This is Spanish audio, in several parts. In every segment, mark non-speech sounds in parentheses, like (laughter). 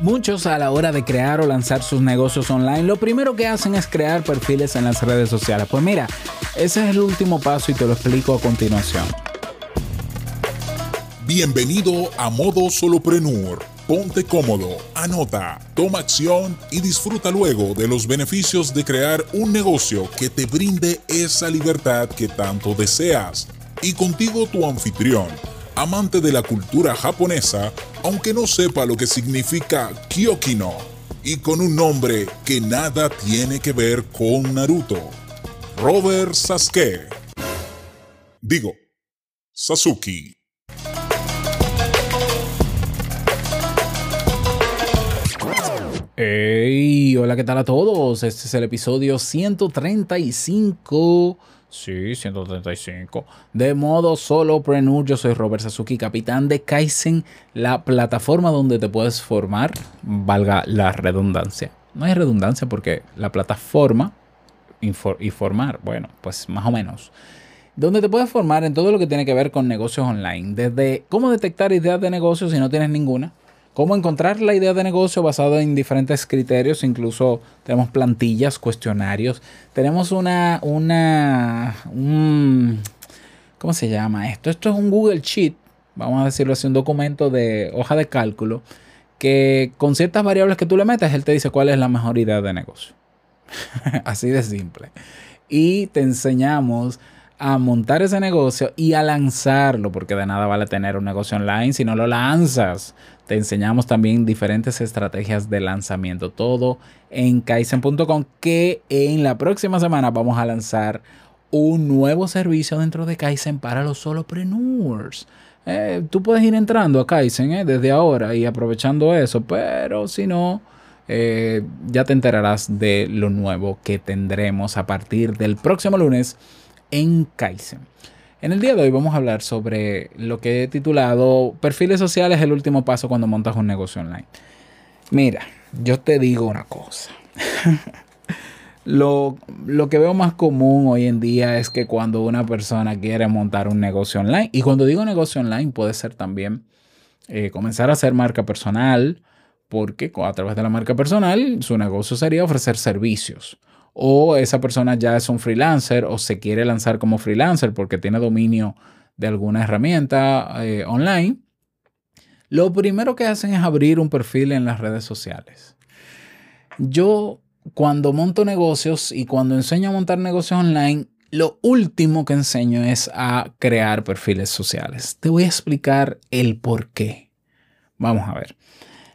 Muchos a la hora de crear o lanzar sus negocios online, lo primero que hacen es crear perfiles en las redes sociales. Pues mira, ese es el último paso y te lo explico a continuación. Bienvenido a Modo Soloprenur. Ponte cómodo, anota, toma acción y disfruta luego de los beneficios de crear un negocio que te brinde esa libertad que tanto deseas. Y contigo tu anfitrión amante de la cultura japonesa, aunque no sepa lo que significa Kyokino, y con un nombre que nada tiene que ver con Naruto. Robert Sasuke. Digo, Sasuke. Hey, hola, ¿qué tal a todos? Este es el episodio 135 Sí, 135. De modo solo prenur, yo soy Robert Sasuki, capitán de Kaizen, la plataforma donde te puedes formar, valga la redundancia. No hay redundancia porque la plataforma y formar, bueno, pues más o menos. Donde te puedes formar en todo lo que tiene que ver con negocios online. Desde cómo detectar ideas de negocio si no tienes ninguna cómo encontrar la idea de negocio basada en diferentes criterios, incluso tenemos plantillas, cuestionarios, tenemos una, una, ¿cómo se llama esto? Esto es un Google Sheet, vamos a decirlo así, un documento de hoja de cálculo que con ciertas variables que tú le metes, él te dice cuál es la mejor idea de negocio. (laughs) así de simple. Y te enseñamos a montar ese negocio y a lanzarlo, porque de nada vale tener un negocio online si no lo lanzas. Te enseñamos también diferentes estrategias de lanzamiento, todo en kaizen.com, que en la próxima semana vamos a lanzar un nuevo servicio dentro de Kaizen para los solopreneurs. Eh, tú puedes ir entrando a Kaizen eh, desde ahora y aprovechando eso, pero si no, eh, ya te enterarás de lo nuevo que tendremos a partir del próximo lunes en Kaizen. En el día de hoy vamos a hablar sobre lo que he titulado Perfiles sociales, el último paso cuando montas un negocio online. Mira, yo te digo una cosa. (laughs) lo, que veo más común hoy en día es que cuando una persona quiere montar un negocio online, y cuando digo negocio online puede ser también eh, comenzar a hacer marca personal, porque a través de la marca personal su negocio sería ofrecer servicios o esa persona ya es un freelancer o se quiere lanzar como freelancer porque tiene dominio de alguna herramienta eh, online, lo primero que hacen es abrir un perfil en las redes sociales. Yo cuando monto negocios y cuando enseño a montar negocios online, lo último que enseño es a crear perfiles sociales. Te voy a explicar el por qué. Vamos a ver.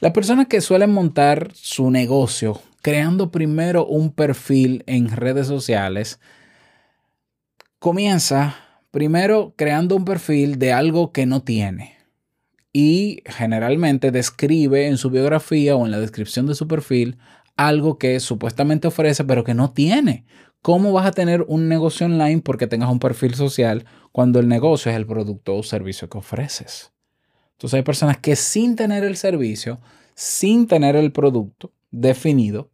Las personas que suelen montar su negocio creando primero un perfil en redes sociales, comienza primero creando un perfil de algo que no tiene y generalmente describe en su biografía o en la descripción de su perfil algo que supuestamente ofrece pero que no tiene. ¿Cómo vas a tener un negocio online porque tengas un perfil social cuando el negocio es el producto o servicio que ofreces? Entonces hay personas que sin tener el servicio, sin tener el producto, definido,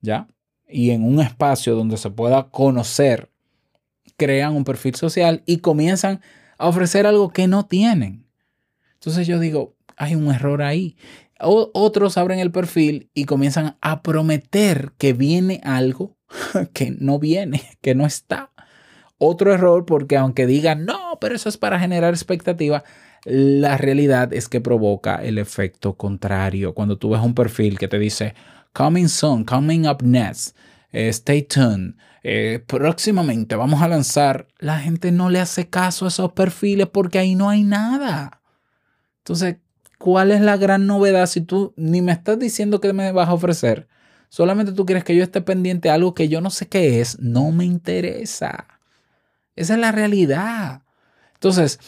¿ya? Y en un espacio donde se pueda conocer, crean un perfil social y comienzan a ofrecer algo que no tienen. Entonces yo digo, hay un error ahí. otros abren el perfil y comienzan a prometer que viene algo (laughs) que no viene, que no está. Otro error porque aunque digan, no, pero eso es para generar expectativa, la realidad es que provoca el efecto contrario. Cuando tú ves un perfil que te dice, coming soon, coming up next, eh, stay tuned, eh, próximamente vamos a lanzar, la gente no le hace caso a esos perfiles porque ahí no hay nada. Entonces, ¿cuál es la gran novedad si tú ni me estás diciendo que me vas a ofrecer? Solamente tú quieres que yo esté pendiente de algo que yo no sé qué es, no me interesa. Esa es la realidad. Entonces,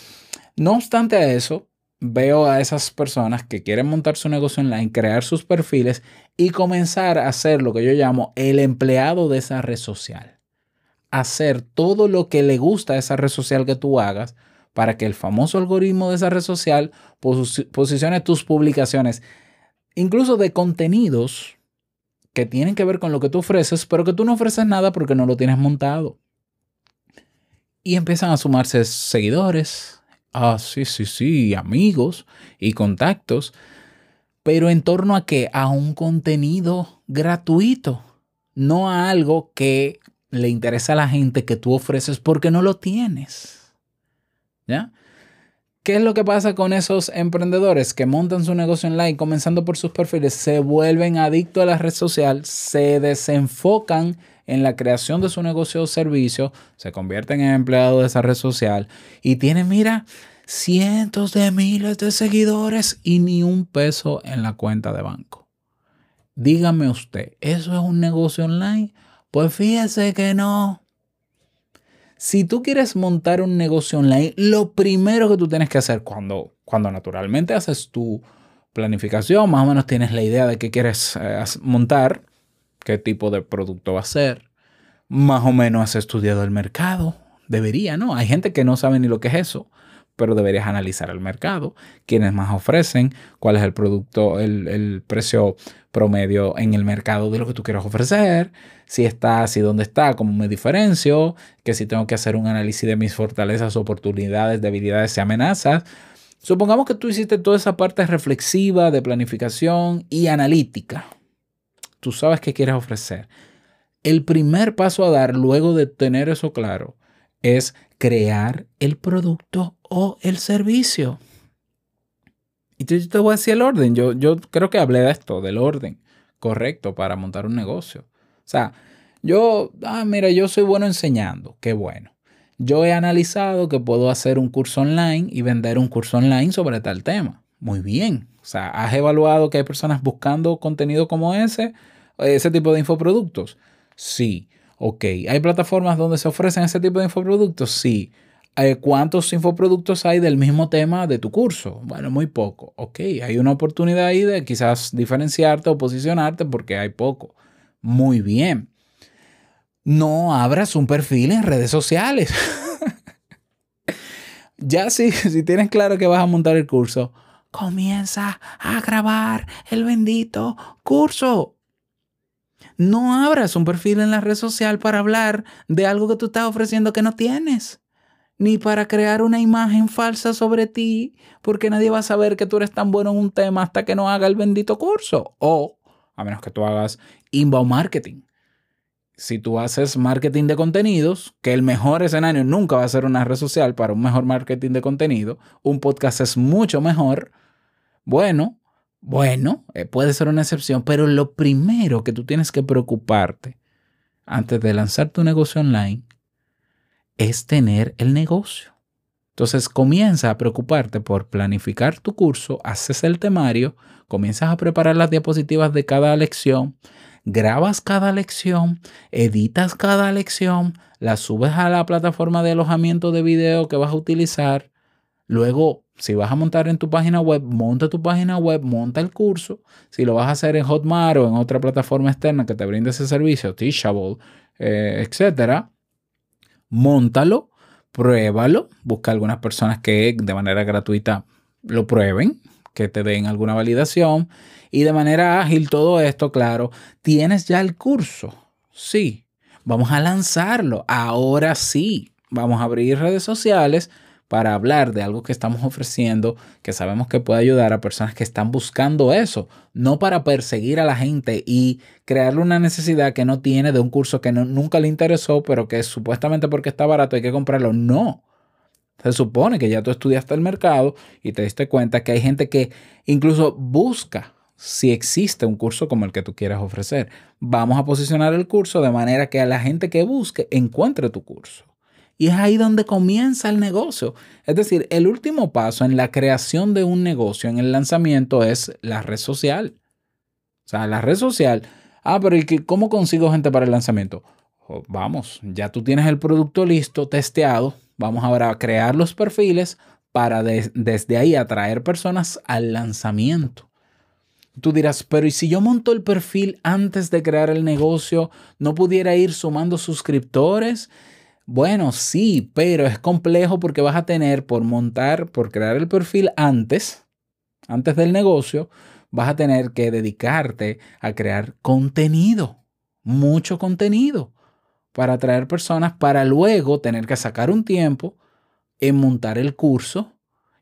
no obstante a eso, veo a esas personas que quieren montar su negocio online, crear sus perfiles y comenzar a hacer lo que yo llamo el empleado de esa red social. Hacer todo lo que le gusta a esa red social que tú hagas para que el famoso algoritmo de esa red social posicione tus publicaciones, incluso de contenidos que tienen que ver con lo que tú ofreces, pero que tú no ofreces nada porque no lo tienes montado. Y empiezan a sumarse seguidores, ah, sí, sí, sí, amigos y contactos. pero en torno a qué? A un contenido gratuito, no a algo que le interesa a la gente que tú ofreces porque no lo tienes. ¿Ya? ¿Qué es lo que pasa con esos emprendedores que montan su negocio online comenzando por sus perfiles? Se vuelven adictos a la red social, se desenfocan en la creación de su negocio o servicio, se convierten en empleados de esa red social y tienen, mira, cientos de miles de seguidores y ni un peso en la cuenta de banco. Dígame usted, ¿eso es un negocio online? Pues fíjese que no. Si tú quieres montar un negocio online, lo primero que tú tienes que hacer cuando, cuando naturalmente haces tu planificación, más o menos tienes la idea de qué quieres eh, montar, qué tipo de producto va a ser, más o menos has estudiado el mercado, debería, ¿no? Hay gente que no sabe ni lo que es eso, pero deberías analizar el mercado, quiénes más ofrecen, cuál es el producto, el, el precio promedio en el mercado de lo que tú quieres ofrecer, si está, si dónde está, cómo me diferencio, que si tengo que hacer un análisis de mis fortalezas, oportunidades, debilidades y amenazas. Supongamos que tú hiciste toda esa parte reflexiva de planificación y analítica. Tú sabes qué quieres ofrecer. El primer paso a dar luego de tener eso claro es crear el producto o el servicio. Y yo te voy a decir el orden. Yo, yo creo que hablé de esto, del orden correcto para montar un negocio. O sea, yo, ah, mira, yo soy bueno enseñando. Qué bueno. Yo he analizado que puedo hacer un curso online y vender un curso online sobre tal tema. Muy bien. O sea, has evaluado que hay personas buscando contenido como ese, ese tipo de infoproductos. Sí. Ok. ¿Hay plataformas donde se ofrecen ese tipo de infoproductos? Sí. Eh, ¿Cuántos infoproductos hay del mismo tema de tu curso? Bueno, muy poco. Ok, hay una oportunidad ahí de quizás diferenciarte o posicionarte porque hay poco. Muy bien. No abras un perfil en redes sociales. (laughs) ya si, (laughs) si tienes claro que vas a montar el curso, comienza a grabar el bendito curso. No abras un perfil en la red social para hablar de algo que tú estás ofreciendo que no tienes ni para crear una imagen falsa sobre ti, porque nadie va a saber que tú eres tan bueno en un tema hasta que no haga el bendito curso. O, a menos que tú hagas inbound marketing. Si tú haces marketing de contenidos, que el mejor escenario nunca va a ser una red social para un mejor marketing de contenido, un podcast es mucho mejor. Bueno, bueno, eh, puede ser una excepción, pero lo primero que tú tienes que preocuparte antes de lanzar tu negocio online es tener el negocio. Entonces comienza a preocuparte por planificar tu curso, haces el temario, comienzas a preparar las diapositivas de cada lección, grabas cada lección, editas cada lección, la subes a la plataforma de alojamiento de video que vas a utilizar. Luego, si vas a montar en tu página web, monta tu página web, monta el curso. Si lo vas a hacer en Hotmart o en otra plataforma externa que te brinde ese servicio, Teachable, eh, etcétera, móntalo, pruébalo, busca algunas personas que de manera gratuita lo prueben, que te den alguna validación y de manera ágil todo esto, claro, tienes ya el curso. Sí, vamos a lanzarlo. Ahora sí, vamos a abrir redes sociales para hablar de algo que estamos ofreciendo, que sabemos que puede ayudar a personas que están buscando eso, no para perseguir a la gente y crearle una necesidad que no tiene de un curso que nunca le interesó, pero que supuestamente porque está barato hay que comprarlo. No. Se supone que ya tú estudiaste el mercado y te diste cuenta que hay gente que incluso busca si existe un curso como el que tú quieras ofrecer. Vamos a posicionar el curso de manera que a la gente que busque encuentre tu curso. Y es ahí donde comienza el negocio. Es decir, el último paso en la creación de un negocio, en el lanzamiento, es la red social. O sea, la red social. Ah, pero ¿y cómo consigo gente para el lanzamiento? Oh, vamos, ya tú tienes el producto listo, testeado. Vamos ahora a crear los perfiles para desde ahí atraer personas al lanzamiento. Tú dirás, pero ¿y si yo monto el perfil antes de crear el negocio, no pudiera ir sumando suscriptores? Bueno, sí, pero es complejo porque vas a tener por montar, por crear el perfil antes, antes del negocio, vas a tener que dedicarte a crear contenido, mucho contenido, para atraer personas, para luego tener que sacar un tiempo en montar el curso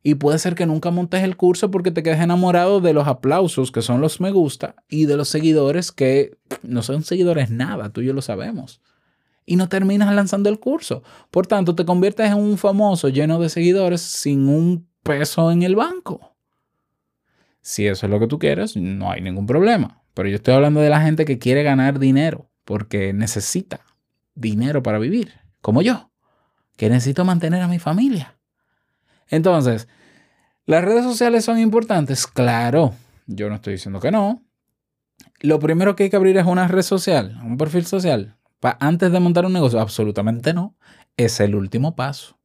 Y puede ser que nunca montes el curso porque te quedes enamorado de los aplausos, que son los me gusta, y de los seguidores que no son seguidores nada, tú y yo lo sabemos. Y no terminas lanzando el curso. Por tanto, te conviertes en un famoso lleno de seguidores sin un peso en el banco. Si eso es lo que tú quieres, no hay ningún problema. Pero yo estoy hablando de la gente que quiere ganar dinero porque necesita dinero para vivir, como yo, que necesito mantener a mi familia. Entonces, ¿las redes sociales son importantes? Claro, yo no estoy diciendo que no. Lo primero que hay que abrir es una red social, un perfil social. Antes de montar un negocio, absolutamente no. Es el último paso.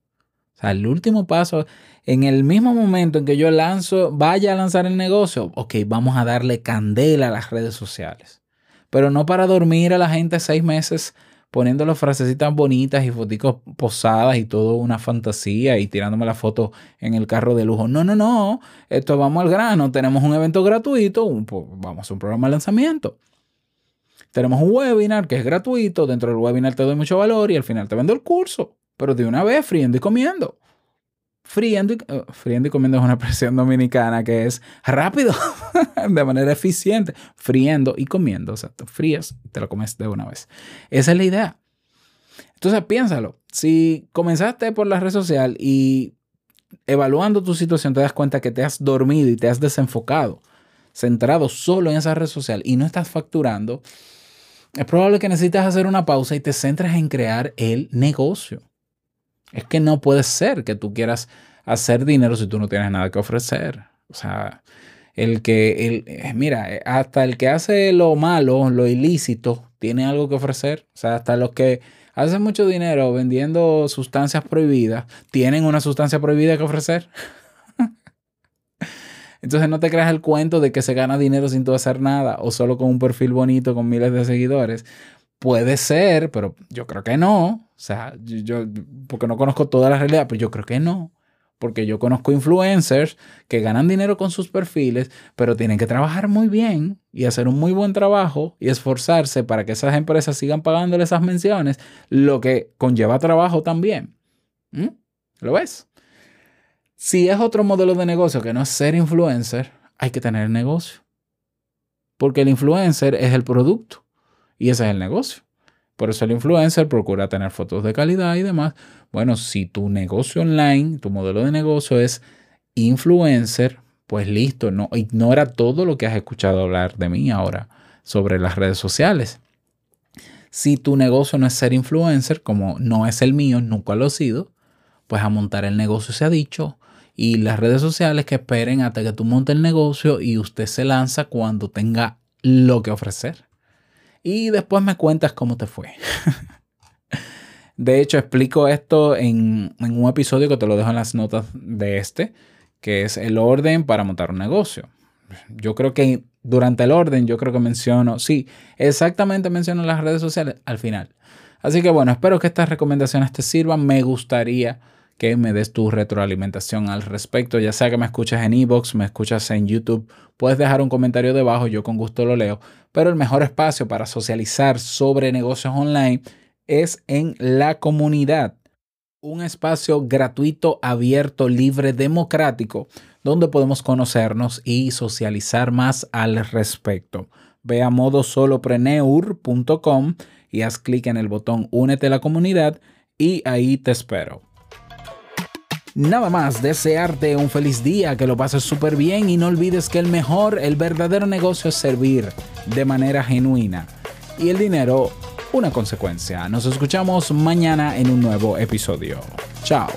O sea, el último paso, en el mismo momento en que yo lanzo, vaya a lanzar el negocio, ok, vamos a darle candela a las redes sociales. Pero no para dormir a la gente seis meses poniéndole frasecitas bonitas y fotos posadas y todo una fantasía y tirándome la foto en el carro de lujo. No, no, no. Esto vamos al grano. Tenemos un evento gratuito. vamos a un programa de lanzamiento. Tenemos un webinar que es gratuito. Dentro del webinar te doy mucho valor y al final te vendo el curso. Pero de una vez, friendo y comiendo. Friendo y, eh, friendo y comiendo es una (laughs) expresión dominicana que es rápido, (laughs) de manera eficiente. Friendo y comiendo. O sea, te frías y te lo comes de una vez. Esa es la idea. Entonces piénsalo. Si comenzaste por la red social y evaluando tu situación te das cuenta que te has dormido y te has desenfocado, centrado solo en esa red social y no estás facturando, es probable que necesites hacer una pausa y te centres en crear el negocio. Es que no puede ser que tú quieras hacer dinero si tú no tienes nada que ofrecer. O sea, el que, el, eh, mira, eh, hasta el que hace lo malo, lo ilícito, tiene algo que ofrecer. O sea, hasta los que hacen mucho dinero vendiendo sustancias prohibidas, tienen una sustancia prohibida que ofrecer. (laughs) Entonces no te creas el cuento de que se gana dinero sin tú hacer nada o solo con un perfil bonito con miles de seguidores. Puede ser, pero yo creo que no. O sea, yo, porque no conozco toda la realidad, pero yo creo que no. Porque yo conozco influencers que ganan dinero con sus perfiles, pero tienen que trabajar muy bien y hacer un muy buen trabajo y esforzarse para que esas empresas sigan pagándole esas menciones, lo que conlleva trabajo también. ¿Mm? ¿Lo ves? Si es otro modelo de negocio que no es ser influencer, hay que tener negocio. Porque el influencer es el producto y ese es el negocio. Por eso el influencer procura tener fotos de calidad y demás. Bueno, si tu negocio online, tu modelo de negocio es influencer, pues listo, no ignora todo lo que has escuchado hablar de mí ahora sobre las redes sociales. Si tu negocio no es ser influencer, como no es el mío, nunca lo he sido, pues a montar el negocio se ha dicho. Y las redes sociales que esperen hasta que tú montes el negocio y usted se lanza cuando tenga lo que ofrecer y después me cuentas cómo te fue. (laughs) de hecho, explico esto en, un episodio que te lo dejo en las notas de este, que es el orden para montar un negocio. Yo creo que durante el orden, yo creo que menciono, sí, exactamente menciono las redes sociales al final. Así que bueno, espero que estas recomendaciones te sirvan. Me gustaría que me des tu retroalimentación al respecto, ya sea que me escuchas en Evox, me escuchas en YouTube, puedes dejar un comentario debajo, yo con gusto lo leo, pero el mejor espacio para socializar sobre negocios online es en la comunidad, un espacio gratuito, abierto, libre, democrático, donde podemos conocernos y socializar más al respecto. Ve a modosolopreneur.com y haz clic en el botón Únete a la comunidad y ahí te espero. Nada más, desearte un feliz día, que lo pases súper bien y no olvides que el mejor, el verdadero negocio es servir de manera genuina. Y el dinero, una consecuencia. Nos escuchamos mañana en un nuevo episodio. Chao.